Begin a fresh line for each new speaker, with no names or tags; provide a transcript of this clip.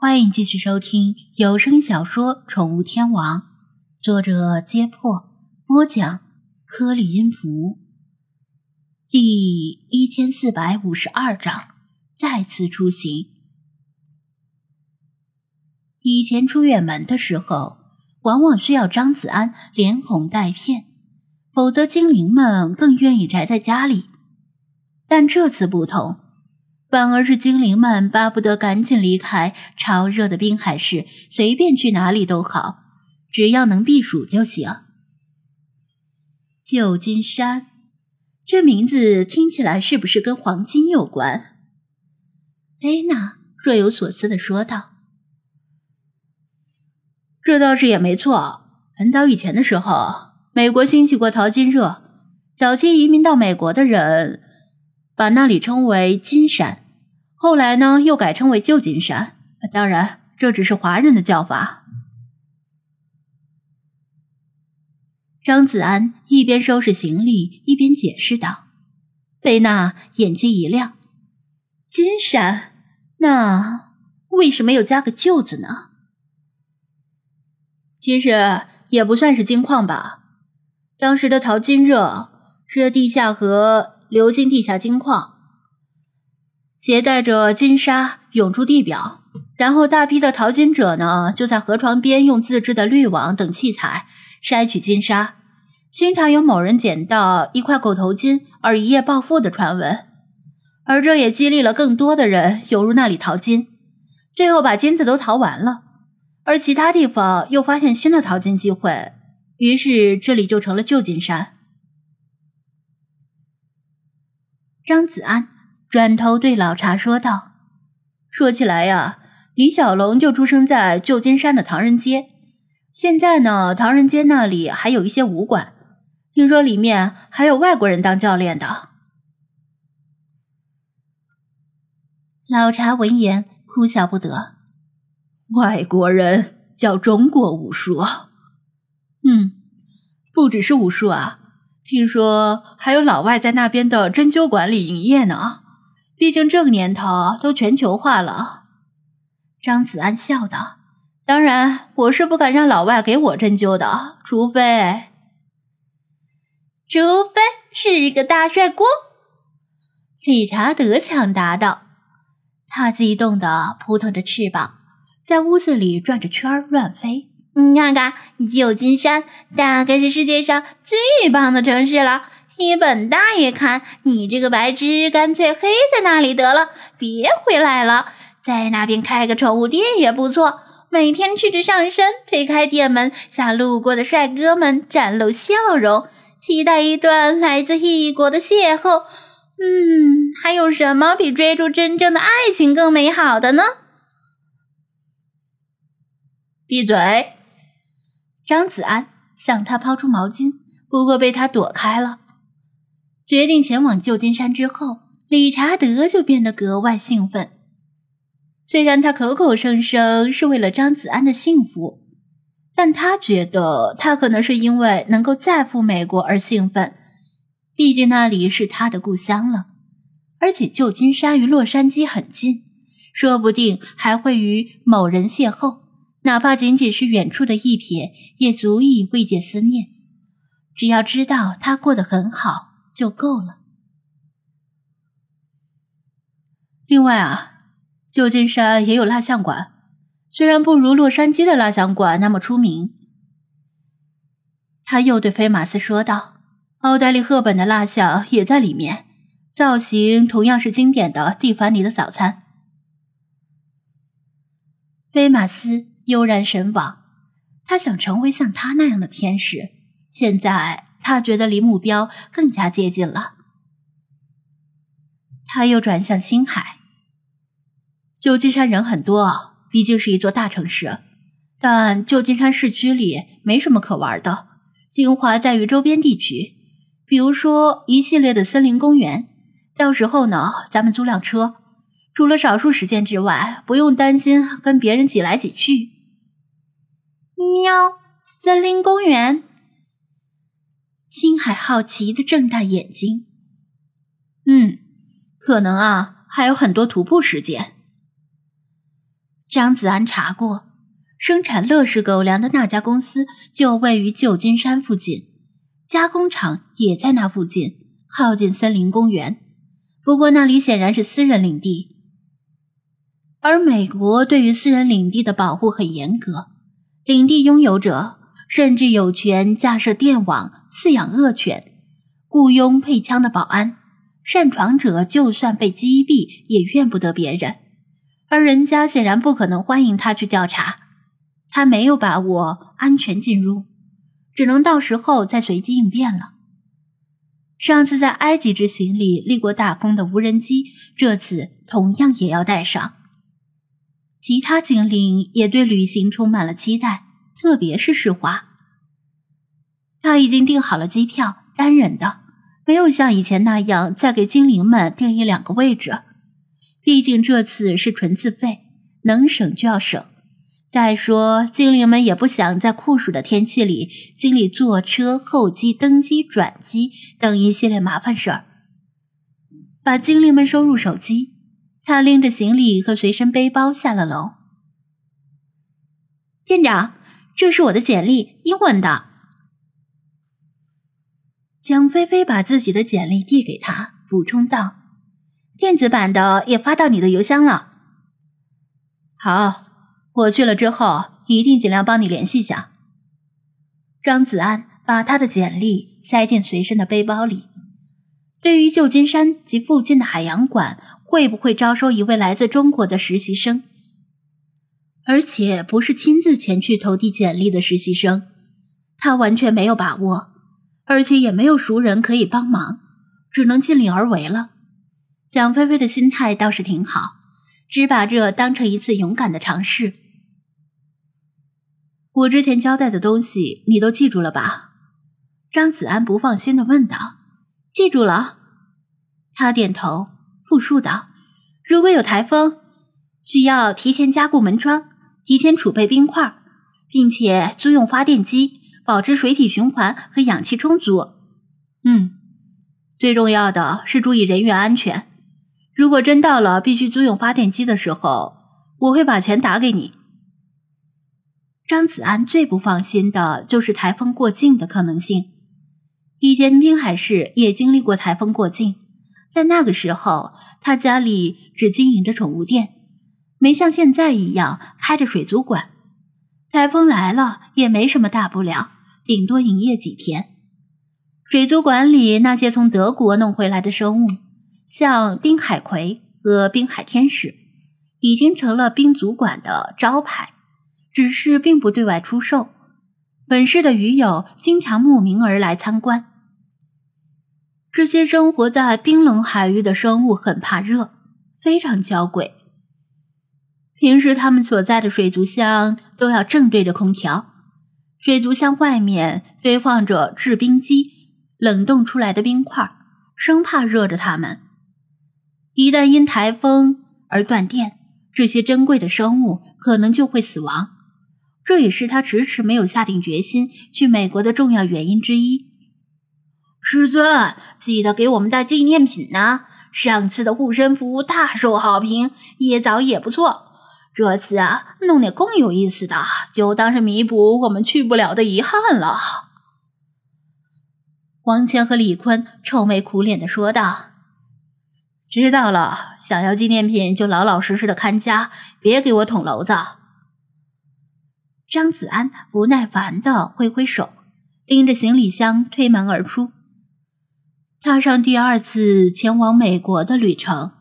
欢迎继续收听有声小说《宠物天王》，作者：揭破，播讲：颗粒音符，第一千四百五十二章再次出行。以前出远门的时候，往往需要张子安连哄带骗，否则精灵们更愿意宅在家里。但这次不同。反而是精灵们巴不得赶紧离开潮热的滨海市，随便去哪里都好，只要能避暑就行。旧金山，这名字听起来是不是跟黄金有关？菲娜若有所思的说道：“
这倒是也没错。很早以前的时候，美国兴起过淘金热，早期移民到美国的人。”把那里称为金山，后来呢又改称为旧金山。当然，这只是华人的叫法。
张子安一边收拾行李，一边解释道：“贝娜眼睛一亮，金山，那为什么又加个旧字呢？
其实也不算是金矿吧。当时的淘金热是地下河。”流经地下金矿，携带着金沙涌出地表，然后大批的淘金者呢，就在河床边用自制的滤网等器材筛取金沙。经常有某人捡到一块狗头金而一夜暴富的传闻，而这也激励了更多的人涌入那里淘金，最后把金子都淘完了。而其他地方又发现新的淘金机会，于是这里就成了旧金山。
张子安转头对老茶说道：“
说起来呀，李小龙就出生在旧金山的唐人街。现在呢，唐人街那里还有一些武馆，听说里面还有外国人当教练的。”
老茶闻言哭笑不得：“
外国人教中国武术？嗯，不只是武术啊。”听说还有老外在那边的针灸馆里营业呢，毕竟这个年头都全球化了。
张子安笑道：“
当然，我是不敢让老外给我针灸的，除非……
除非是一个大帅锅。”
理查德抢答道：“他激动的扑腾着翅膀，在屋子里转着圈乱飞。”
你看看，旧金山大概是世界上最棒的城市了。你本大爷看你这个白痴，干脆黑在那里得了，别回来了。在那边开个宠物店也不错，每天赤着上身，推开店门，向路过的帅哥们展露笑容，期待一段来自异国的邂逅。嗯，还有什么比追逐真正的爱情更美好的呢？
闭嘴！
张子安向他抛出毛巾，不过被他躲开了。决定前往旧金山之后，理查德就变得格外兴奋。虽然他口口声声是为了张子安的幸福，但他觉得他可能是因为能够再赴美国而兴奋。毕竟那里是他的故乡了，而且旧金山与洛杉矶很近，说不定还会与某人邂逅。哪怕仅仅是远处的一瞥，也足以慰藉思念。只要知道他过得很好就够了。
另外啊，旧金山也有蜡像馆，虽然不如洛杉矶的蜡像馆那么出名。
他又对菲马斯说道：“奥黛丽·赫本的蜡像也在里面，造型同样是经典的蒂凡尼的早餐。”菲马斯。悠然神往，他想成为像他那样的天使。现在他觉得离目标更加接近了。他又转向星海。旧金山人很多，毕竟是一座大城市，但旧金山市区里没什么可玩的。精华在于周边地区，比如说一系列的森林公园。到时候呢，咱们租辆车，除了少数时间之外，不用担心跟别人挤来挤去。
喵！森林公园。
星海好奇的睁大眼睛。
嗯，可能啊，还有很多徒步时间。
张子安查过，生产乐事狗粮的那家公司就位于旧金山附近，加工厂也在那附近，靠近森林公园。不过那里显然是私人领地，而美国对于私人领地的保护很严格，领地拥有者甚至有权架设电网、饲养恶犬、雇佣配枪的保安。擅闯者就算被击毙，也怨不得别人。而人家显然不可能欢迎他去调查，他没有把握安全进入，只能到时候再随机应变了。上次在埃及之行里立过大功的无人机，这次同样也要带上。其他精灵也对旅行充满了期待，特别是世华，他已经订好了机票，单人的，没有像以前那样再给精灵们订一两个位置。毕竟这次是纯自费，能省就要省。再说，精灵们也不想在酷暑的天气里经历坐车、候机、登机、转机等一系列麻烦事儿。把精灵们收入手机，他拎着行李和随身背包下了楼。店长，这是我的简历，英文的。蒋菲菲把自己的简历递给他，补充道。电子版的也发到你的邮箱了。好，我去了之后一定尽量帮你联系一下。张子安把他的简历塞进随身的背包里。对于旧金山及附近的海洋馆会不会招收一位来自中国的实习生，而且不是亲自前去投递简历的实习生，他完全没有把握，而且也没有熟人可以帮忙，只能尽力而为了。蒋菲菲的心态倒是挺好，只把这当成一次勇敢的尝试。我之前交代的东西你都记住了吧？张子安不放心的问道。记住了，他点头，复述道：“如果有台风，需要提前加固门窗，提前储备冰块，并且租用发电机，保持水体循环和氧气充足。嗯，最重要的是注意人员安全。”如果真到了必须租用发电机的时候，我会把钱打给你。张子安最不放心的就是台风过境的可能性。以前滨海市也经历过台风过境，但那个时候他家里只经营着宠物店，没像现在一样开着水族馆。台风来了也没什么大不了，顶多营业几天。水族馆里那些从德国弄回来的生物。像滨海葵和滨海天使，已经成了滨族馆的招牌，只是并不对外出售。本市的鱼友经常慕名而来参观。这些生活在冰冷海域的生物很怕热，非常娇贵。平时他们所在的水族箱都要正对着空调，水族箱外面堆放着制冰机，冷冻出来的冰块，生怕热着它们。一旦因台风而断电，这些珍贵的生物可能就会死亡。这也是他迟迟没有下定决心去美国的重要原因之一。师尊，记得给我们带纪念品呢。上次的护身符大受好评，椰枣也不错。这次啊，弄点更有意思的，就当是弥补我们去不了的遗憾了。王谦和李坤愁眉苦脸的说道。知道了，想要纪念品就老老实实的看家，别给我捅娄子。张子安不耐烦的挥挥手，拎着行李箱推门而出，踏上第二次前往美国的旅程。